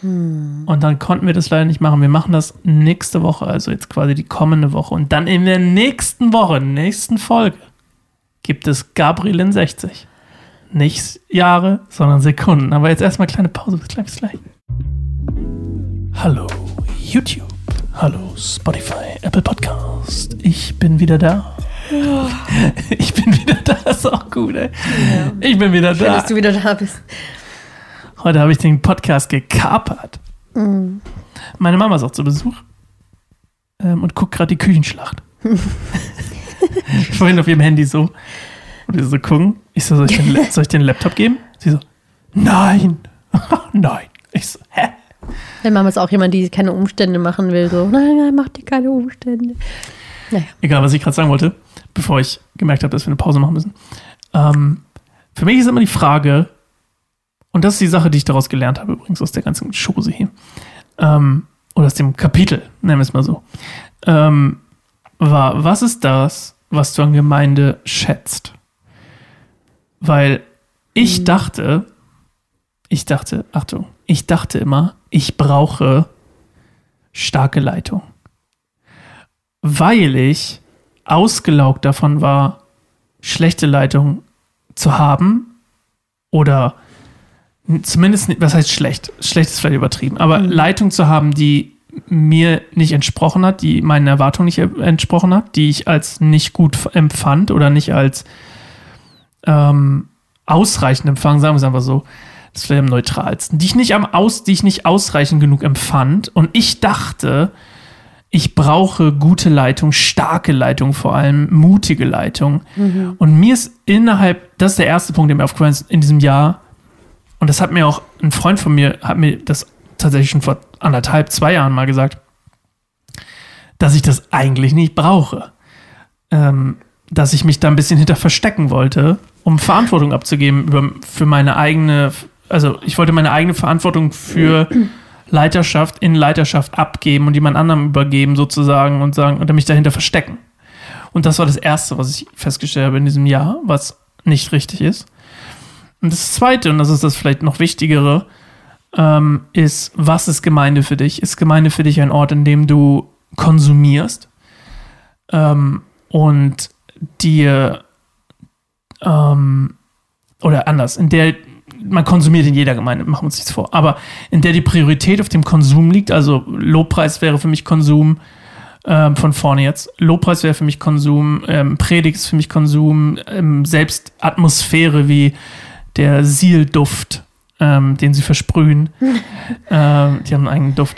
Hm. Und dann konnten wir das leider nicht machen. Wir machen das nächste Woche, also jetzt quasi die kommende Woche. Und dann in der nächsten Woche, nächsten Folge, gibt es Gabriel in 60. Nicht Jahre, sondern Sekunden. Aber jetzt erstmal kleine Pause. Bis gleich, bis gleich. Hallo, YouTube. Hallo Spotify, Apple Podcast. Ich bin wieder da. Ich bin wieder da, ist auch gut, ey. Ja. Ich bin wieder Schön, da. dass du wieder da bist. Heute habe ich den Podcast gekapert. Mm. Meine Mama ist auch zu Besuch ähm, und guckt gerade die Küchenschlacht. Vorhin auf ihrem Handy so. Und sie so gucken. Ich so, soll ich, den, soll ich den Laptop geben? Sie so, nein. nein. Ich so, hä? Meine Mama ist auch jemand, die keine Umstände machen will. So, nein, nein, mach dir keine Umstände. Naja. Egal, was ich gerade sagen wollte, bevor ich gemerkt habe, dass wir eine Pause machen müssen. Ähm, für mich ist immer die Frage, und das ist die Sache, die ich daraus gelernt habe, übrigens aus der ganzen Chose hier, ähm, oder aus dem Kapitel, nennen wir es mal so, ähm, war, was ist das, was du an Gemeinde schätzt? Weil ich mhm. dachte, ich dachte, Achtung, ich dachte immer, ich brauche starke Leitung. Weil ich ausgelaugt davon war, schlechte Leitung zu haben oder zumindest, was heißt schlecht? Schlecht ist vielleicht übertrieben, aber mhm. Leitung zu haben, die mir nicht entsprochen hat, die meinen Erwartungen nicht entsprochen hat, die ich als nicht gut empfand oder nicht als ähm, ausreichend empfangen, sagen wir es einfach so das ist vielleicht am neutralsten, die ich nicht am aus, die ich nicht ausreichend genug empfand. Und ich dachte, ich brauche gute Leitung, starke Leitung vor allem, mutige Leitung. Mhm. Und mir ist innerhalb, das ist der erste Punkt, der mir aufgefallen ist in diesem Jahr. Und das hat mir auch ein Freund von mir, hat mir das tatsächlich schon vor anderthalb, zwei Jahren mal gesagt, dass ich das eigentlich nicht brauche. Ähm, dass ich mich da ein bisschen hinter verstecken wollte, um Verantwortung abzugeben über, für meine eigene also ich wollte meine eigene Verantwortung für Leiterschaft in Leiterschaft abgeben und jemand anderem übergeben sozusagen und sagen und mich dahinter verstecken. Und das war das Erste, was ich festgestellt habe in diesem Jahr, was nicht richtig ist. Und das Zweite, und das ist das vielleicht noch Wichtigere, ähm, ist, was ist Gemeinde für dich? Ist Gemeinde für dich ein Ort, in dem du konsumierst ähm, und dir ähm, oder anders, in der man konsumiert in jeder Gemeinde, machen wir uns nichts vor. Aber in der die Priorität auf dem Konsum liegt, also Lobpreis wäre für mich Konsum ähm, von vorne jetzt. Lobpreis wäre für mich Konsum, ähm, Predigt ist für mich Konsum, ähm, selbst Atmosphäre wie der Sielduft, ähm, den sie versprühen, ähm, die haben einen eigenen Duft,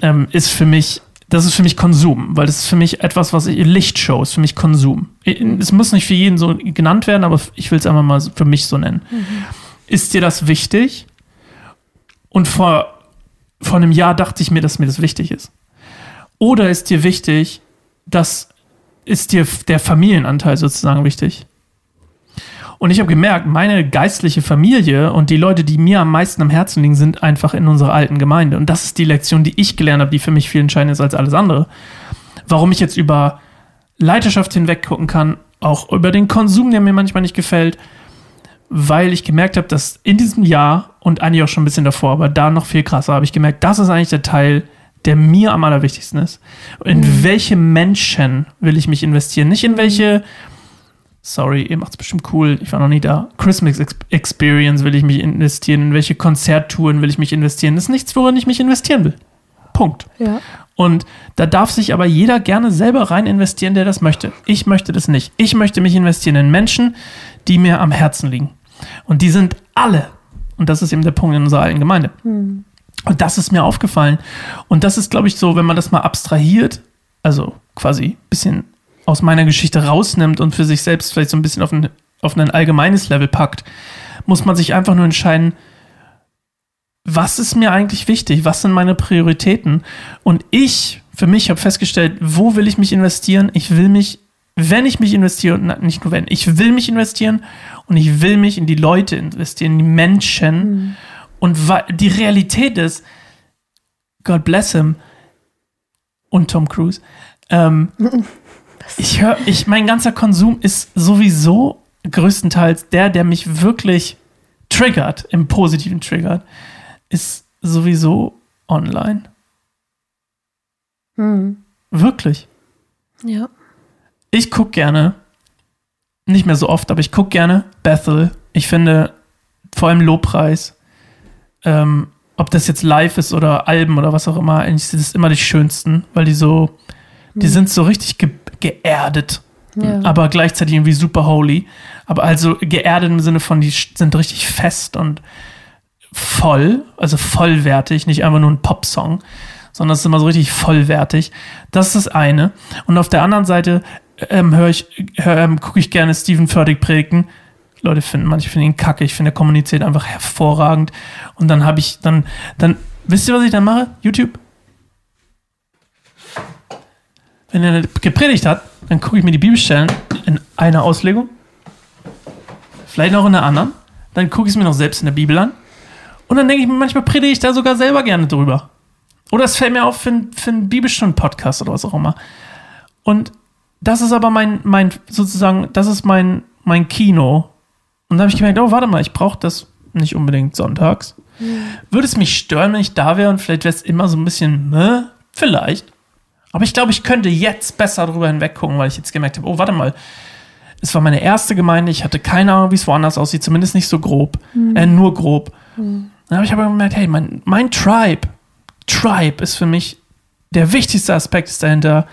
ähm, ist für mich das ist für mich Konsum, weil das ist für mich etwas, was ich, Lichtshow ist für mich Konsum. Es muss nicht für jeden so genannt werden, aber ich will es einfach mal für mich so nennen. Mhm. Ist dir das wichtig? Und vor, vor einem Jahr dachte ich mir, dass mir das wichtig ist. Oder ist dir wichtig, dass ist dir der Familienanteil sozusagen wichtig? Und ich habe gemerkt, meine geistliche Familie und die Leute, die mir am meisten am Herzen liegen, sind einfach in unserer alten Gemeinde. Und das ist die Lektion, die ich gelernt habe, die für mich viel entscheidender ist als alles andere. Warum ich jetzt über Leiterschaft hinweg gucken kann, auch über den Konsum, der mir manchmal nicht gefällt, weil ich gemerkt habe, dass in diesem Jahr und eigentlich auch schon ein bisschen davor, aber da noch viel krasser, habe ich gemerkt, das ist eigentlich der Teil, der mir am allerwichtigsten ist. In mhm. welche Menschen will ich mich investieren? Nicht in welche sorry, ihr macht es bestimmt cool, ich war noch nie da. Christmas Experience will ich mich investieren, in welche Konzerttouren will ich mich investieren. Das ist nichts, worin ich mich investieren will. Punkt. Ja. Und da darf sich aber jeder gerne selber rein investieren, der das möchte. Ich möchte das nicht. Ich möchte mich investieren in Menschen, die mir am Herzen liegen. Und die sind alle. Und das ist eben der Punkt in unserer alten Gemeinde. Hm. Und das ist mir aufgefallen. Und das ist, glaube ich, so, wenn man das mal abstrahiert, also quasi ein bisschen aus meiner Geschichte rausnimmt und für sich selbst vielleicht so ein bisschen auf ein, auf ein allgemeines Level packt, muss man sich einfach nur entscheiden, was ist mir eigentlich wichtig? Was sind meine Prioritäten? Und ich, für mich, habe festgestellt, wo will ich mich investieren? Ich will mich, wenn ich mich investiere, nicht nur wenn, ich will mich investieren und ich will mich in die Leute investieren, in die Menschen. Mhm. Und die Realität ist, God bless him und Tom Cruise. Ähm, ich höre, ich, mein ganzer Konsum ist sowieso größtenteils der, der mich wirklich triggert, im positiven triggert ist sowieso online. Hm. Wirklich. Ja. Ich gucke gerne, nicht mehr so oft, aber ich gucke gerne Bethel. Ich finde vor allem Lobpreis, ähm, ob das jetzt live ist oder Alben oder was auch immer, eigentlich sind es immer die schönsten, weil die so, die hm. sind so richtig ge geerdet, ja. aber gleichzeitig irgendwie super holy. Aber also geerdet im Sinne von, die sind richtig fest und voll, also vollwertig, nicht einfach nur ein Popsong, sondern es ist immer so richtig vollwertig. Das ist das eine. Und auf der anderen Seite ähm, höre ich, hör, ähm, gucke ich gerne Stephen Furtick predigen. Leute finden, manche finden ihn kacke. Ich finde, er kommuniziert einfach hervorragend. Und dann habe ich, dann, dann, wisst ihr, was ich dann mache? YouTube. Wenn er gepredigt hat, dann gucke ich mir die Bibelstellen in einer Auslegung. Vielleicht noch in der anderen. Dann gucke ich es mir noch selbst in der Bibel an. Und dann denke ich mir, manchmal predige ich da sogar selber gerne drüber. Oder es fällt mir auf für, für einen Bibelstunden-Podcast oder was auch immer. Und das ist aber mein, mein, sozusagen, das ist mein, mein Kino. Und da habe ich gemerkt, oh, warte mal, ich brauche das nicht unbedingt sonntags. Mhm. Würde es mich stören, wenn ich da wäre und vielleicht wäre es immer so ein bisschen, ne? Vielleicht. Aber ich glaube, ich könnte jetzt besser drüber hinweggucken, weil ich jetzt gemerkt habe, oh, warte mal. Es war meine erste Gemeinde, ich hatte keine Ahnung, wie es woanders aussieht, zumindest nicht so grob, mhm. äh, nur grob. Mhm. Dann habe ich aber gemerkt, hey, mein, mein Tribe, Tribe ist für mich der wichtigste Aspekt ist dahinter.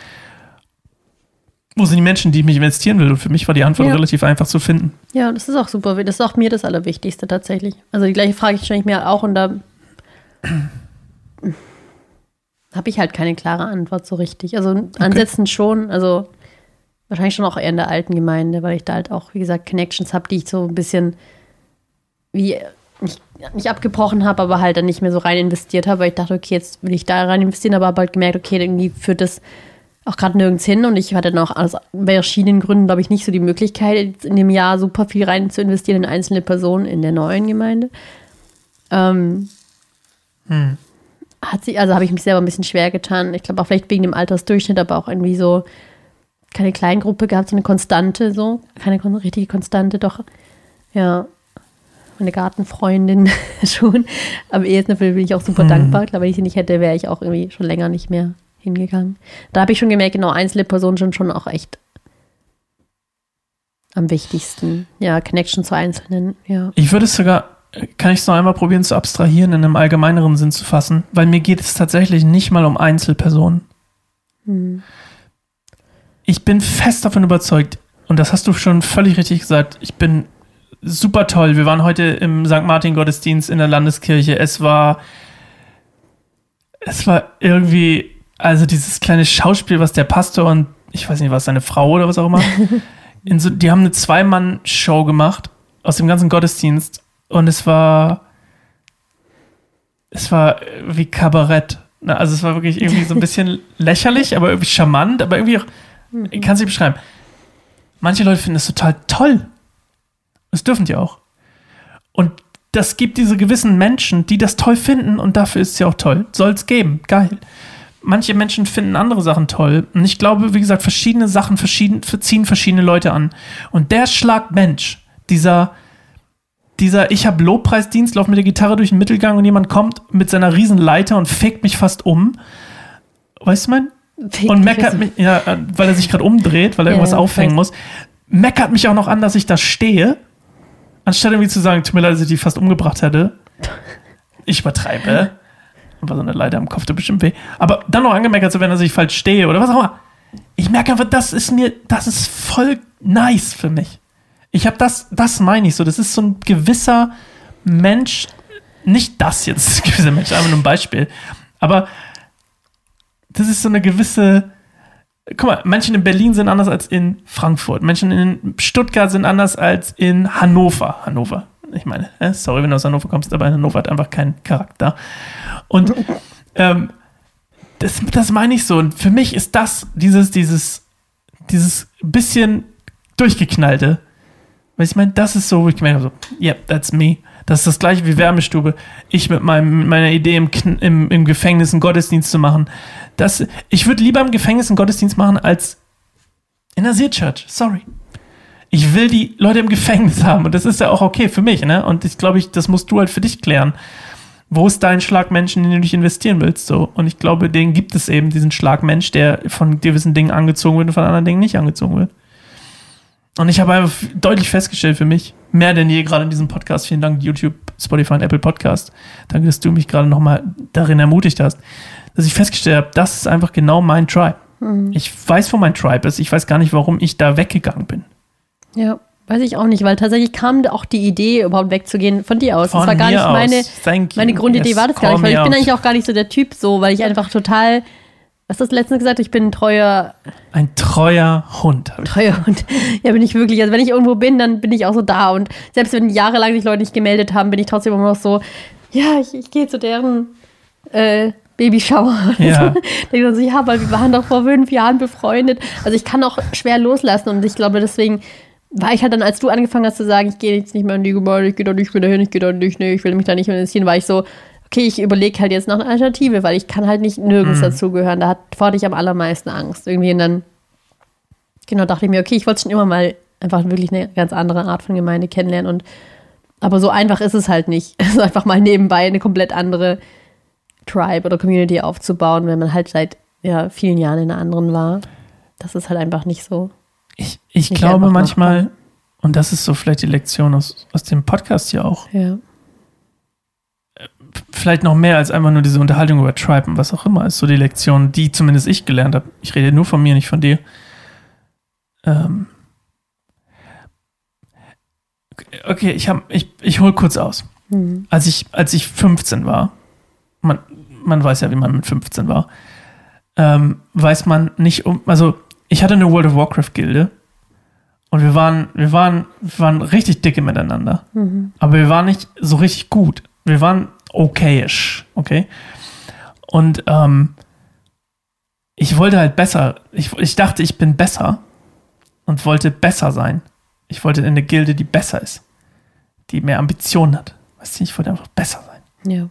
Wo sind die Menschen, die ich mich investieren will? Und für mich war die Antwort ja. relativ einfach zu finden. Ja, das ist auch super. Das ist auch mir das Allerwichtigste tatsächlich. Also die gleiche Frage stelle ich mir auch und da habe ich halt keine klare Antwort so richtig. Also okay. ansetzen schon, also wahrscheinlich schon auch eher in der alten Gemeinde, weil ich da halt auch, wie gesagt, Connections habe, die ich so ein bisschen wie nicht, nicht abgebrochen habe, aber halt dann nicht mehr so rein investiert habe, weil ich dachte, okay, jetzt will ich da rein investieren, aber habe halt gemerkt, okay, irgendwie führt das auch gerade nirgends hin und ich hatte auch aus verschiedenen Gründen, glaube ich, nicht so die Möglichkeit, in dem Jahr super viel rein zu investieren in einzelne Personen in der neuen Gemeinde. Ähm, hm. Hat sie, also habe ich mich selber ein bisschen schwer getan. Ich glaube auch vielleicht wegen dem Altersdurchschnitt, aber auch irgendwie so keine Kleingruppe gehabt, so eine Konstante, so. Keine richtige Konstante, doch. Ja meine Gartenfreundin schon. Am ehesten dafür bin ich auch super hm. dankbar. Ich glaube, wenn ich sie nicht hätte, wäre ich auch irgendwie schon länger nicht mehr hingegangen. Da habe ich schon gemerkt, genau, einzelne Personen sind schon auch echt am wichtigsten. Ja, Connection zu Einzelnen, ja. Ich würde es sogar, kann ich es noch einmal probieren zu abstrahieren, in einem allgemeineren Sinn zu fassen, weil mir geht es tatsächlich nicht mal um Einzelpersonen. Hm. Ich bin fest davon überzeugt, und das hast du schon völlig richtig gesagt, ich bin super toll. Wir waren heute im St. Martin Gottesdienst in der Landeskirche. Es war, es war irgendwie, also dieses kleine Schauspiel, was der Pastor und ich weiß nicht, was seine Frau oder was auch immer, so, die haben eine Zwei-Mann-Show gemacht aus dem ganzen Gottesdienst und es war, es war wie Kabarett. Also es war wirklich irgendwie so ein bisschen lächerlich, aber irgendwie charmant, aber irgendwie auch, ich kann es nicht beschreiben. Manche Leute finden es total toll. Das dürfen die auch. Und das gibt diese gewissen Menschen, die das toll finden und dafür ist es ja auch toll. Soll es geben. Geil. Manche Menschen finden andere Sachen toll. Und ich glaube, wie gesagt, verschiedene Sachen verschieden, ziehen verschiedene Leute an. Und der Schlagmensch, dieser, dieser, ich habe Lobpreisdienst, laufe mit der Gitarre durch den Mittelgang und jemand kommt mit seiner Riesenleiter und fegt mich fast um. Weißt du mein? und meckert mich, ja, weil er sich gerade umdreht, weil er ja, irgendwas aufhängen muss meckert mich auch noch an, dass ich da stehe, anstatt irgendwie zu sagen, tut mir leid, dass ich die fast umgebracht hätte. Ich übertreibe. Aber so eine Leiter am Kopf tut bestimmt weh. Aber dann noch angemeckert zu werden, dass ich falsch stehe oder was auch immer. Ich merke einfach, das ist mir, das ist voll nice für mich. Ich habe das, das meine ich so. Das ist so ein gewisser Mensch, nicht das jetzt, gewisser Mensch, einfach nur ein Beispiel. Aber das ist so eine gewisse, guck mal, Menschen in Berlin sind anders als in Frankfurt. Menschen in Stuttgart sind anders als in Hannover. Hannover. Ich meine, sorry, wenn du aus Hannover kommst, aber Hannover hat einfach keinen Charakter. Und ähm, das, das meine ich so. Und für mich ist das dieses, dieses, dieses bisschen durchgeknallte. Weil ich meine, das ist so, wo ich gemerkt habe, so, yeah, that's me. Das ist das gleiche wie Wärmestube. Ich mit, meinem, meiner Idee, im, im, im Gefängnis einen Gottesdienst zu machen. Das, ich würde lieber im Gefängnis einen Gottesdienst machen, als in der Seelchurch. Sorry. Ich will die Leute im Gefängnis haben. Und das ist ja auch okay für mich. Ne? Und ich glaube, ich, das musst du halt für dich klären. Wo ist dein Schlagmensch, in den du dich investieren willst? So. Und ich glaube, den gibt es eben, diesen Schlagmensch, der von gewissen Dingen angezogen wird und von anderen Dingen nicht angezogen wird. Und ich habe einfach deutlich festgestellt für mich, mehr denn je gerade in diesem Podcast, vielen Dank YouTube, Spotify und Apple Podcast, danke, dass du mich gerade nochmal darin ermutigt hast, dass ich festgestellt habe, das ist einfach genau mein Tribe. Mhm. Ich weiß, wo mein Tribe ist. Ich weiß gar nicht, warum ich da weggegangen bin. Ja, weiß ich auch nicht, weil tatsächlich kam auch die Idee, überhaupt wegzugehen von dir aus. Von das war gar nicht meine, meine Grundidee, yes, war das gar nicht, weil ich bin eigentlich auch gar nicht so der Typ so, weil ich einfach total was hast du letztens gesagt? Ich bin ein treuer. Ein treuer Hund. Treuer Hund. Ja, bin ich wirklich. Also, wenn ich irgendwo bin, dann bin ich auch so da. Und selbst wenn jahrelang sich Leute nicht gemeldet haben, bin ich trotzdem immer noch so, ja, ich, ich gehe zu deren äh, Babyshower. Ja. Denke dann so, ja, weil wir waren doch vor fünf Jahren befreundet. Also, ich kann auch schwer loslassen. Und ich glaube, deswegen war ich halt dann, als du angefangen hast zu sagen, ich gehe jetzt nicht mehr in die Gemeinde, ich gehe da nicht mehr hin, ich gehe da nicht, nee, ich will mich da nicht mehr investieren, war ich so, okay, ich überlege halt jetzt noch eine Alternative, weil ich kann halt nicht nirgends mhm. dazugehören. Da hatte ich am allermeisten Angst. Irgendwie und dann, genau, dachte ich mir, okay, ich wollte schon immer mal einfach wirklich eine ganz andere Art von Gemeinde kennenlernen. Und aber so einfach ist es halt nicht. Also einfach mal nebenbei eine komplett andere Tribe oder Community aufzubauen, wenn man halt seit ja, vielen Jahren in einer anderen war. Das ist halt einfach nicht so. Ich, ich glaube manchmal, und das ist so vielleicht die Lektion aus, aus dem Podcast hier auch. Ja vielleicht noch mehr als einfach nur diese Unterhaltung über Tribe und was auch immer ist so die Lektion, die zumindest ich gelernt habe. Ich rede nur von mir, nicht von dir. Ähm okay, ich, hab, ich, ich hole kurz aus. Mhm. Als, ich, als ich 15 war, man, man weiß ja, wie man mit 15 war, ähm, weiß man nicht um, also ich hatte eine World of Warcraft Gilde und wir waren, wir waren, wir waren richtig dicke miteinander. Mhm. Aber wir waren nicht so richtig gut. Wir waren okayisch, okay? Und ähm, ich wollte halt besser, ich, ich dachte, ich bin besser und wollte besser sein. Ich wollte in eine Gilde, die besser ist, die mehr Ambitionen hat. Weißt du, ich wollte einfach besser sein. Ja.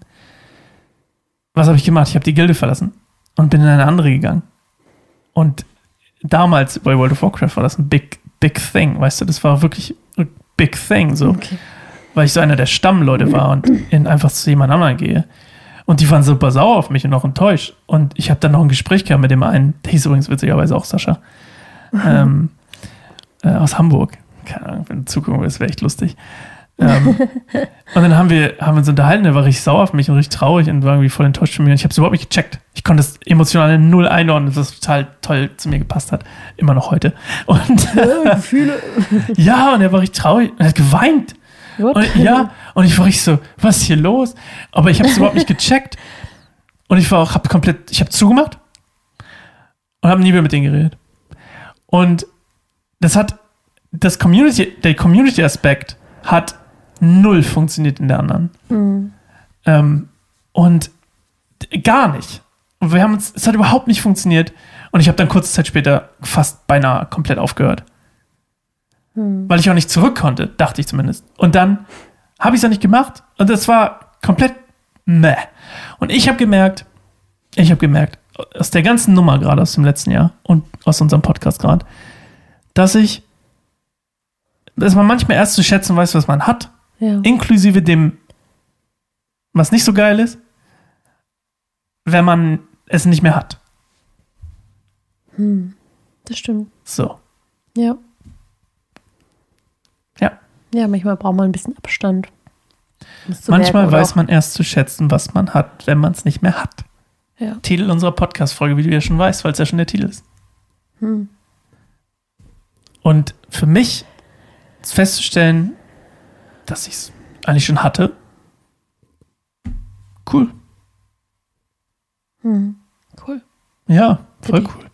Was habe ich gemacht? Ich habe die Gilde verlassen und bin in eine andere gegangen. Und damals bei World of Warcraft war das ein big, big thing, weißt du, das war wirklich ein big thing, so. Okay weil ich so einer der Stammleute war und in einfach zu jemand anderem gehe. Und die waren super sauer auf mich und auch enttäuscht. Und ich habe dann noch ein Gespräch gehabt mit dem einen, der hieß übrigens witzigerweise auch Sascha, ähm, äh, aus Hamburg. Keine Ahnung, wenn du zugucken willst, wäre echt lustig. Ähm, und dann haben wir, haben wir uns unterhalten, der war richtig sauer auf mich und richtig traurig und war irgendwie voll enttäuscht von mir. Und ich habe es überhaupt nicht gecheckt. Ich konnte das emotional in null einordnen, dass das total toll zu mir gepasst hat. Immer noch heute. Und Gefühle. ja, und er war richtig traurig und er hat geweint. Und, ja, und ich war richtig so, was ist hier los? Aber ich habe es überhaupt nicht gecheckt. Und ich war auch, habe komplett, ich habe zugemacht und habe nie mehr mit denen geredet. Und das hat, das Community, der Community-Aspekt hat null funktioniert in der anderen. Mhm. Ähm, und gar nicht. Und wir haben uns, es hat überhaupt nicht funktioniert. Und ich habe dann kurze Zeit später fast beinahe komplett aufgehört. Hm. Weil ich auch nicht zurück konnte, dachte ich zumindest. Und dann habe ich es auch nicht gemacht. Und das war komplett meh. Und ich habe gemerkt, ich habe gemerkt, aus der ganzen Nummer gerade aus dem letzten Jahr und aus unserem Podcast gerade, dass ich, dass man manchmal erst zu schätzen weiß, was man hat, ja. inklusive dem, was nicht so geil ist, wenn man es nicht mehr hat. Hm, das stimmt. So. Ja. Ja, manchmal braucht man ein bisschen Abstand. Manchmal weiß man erst zu schätzen, was man hat, wenn man es nicht mehr hat. Ja. Titel unserer Podcast-Folge, wie du ja schon weißt, weil es ja schon der Titel ist. Hm. Und für mich festzustellen, dass ich es eigentlich schon hatte, cool. Hm. Cool. Ja, voll cool.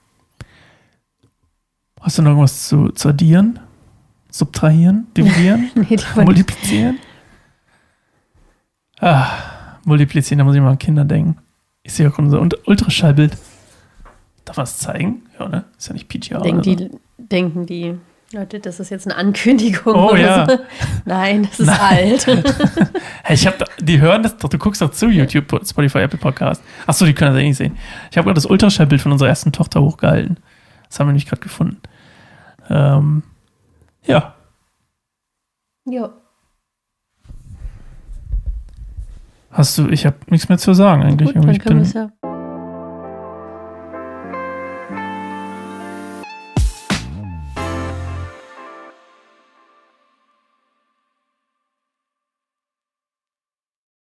Hast du noch irgendwas zu, zu addieren? Subtrahieren? Dividieren? nee, multiplizieren? Ah, multiplizieren, da muss ich mal an Kinder denken. Ich sehe auch unser Ultraschallbild. Darf man es zeigen? Ja, ne? Ist ja nicht PGR. Denken die, denken die Leute, das ist jetzt eine Ankündigung. Oh ja. So. Nein, das ist Nein. alt. hey, ich habe, die hören das doch, du guckst doch zu YouTube, Spotify, Apple Podcast. Achso, die können das eh nicht sehen. Ich habe gerade das Ultraschallbild von unserer ersten Tochter hochgehalten. Das haben wir nämlich gerade gefunden. Ähm, ja. Ja. Hast du, ich habe nichts mehr zu sagen eigentlich. Gut, dann können wir es ja.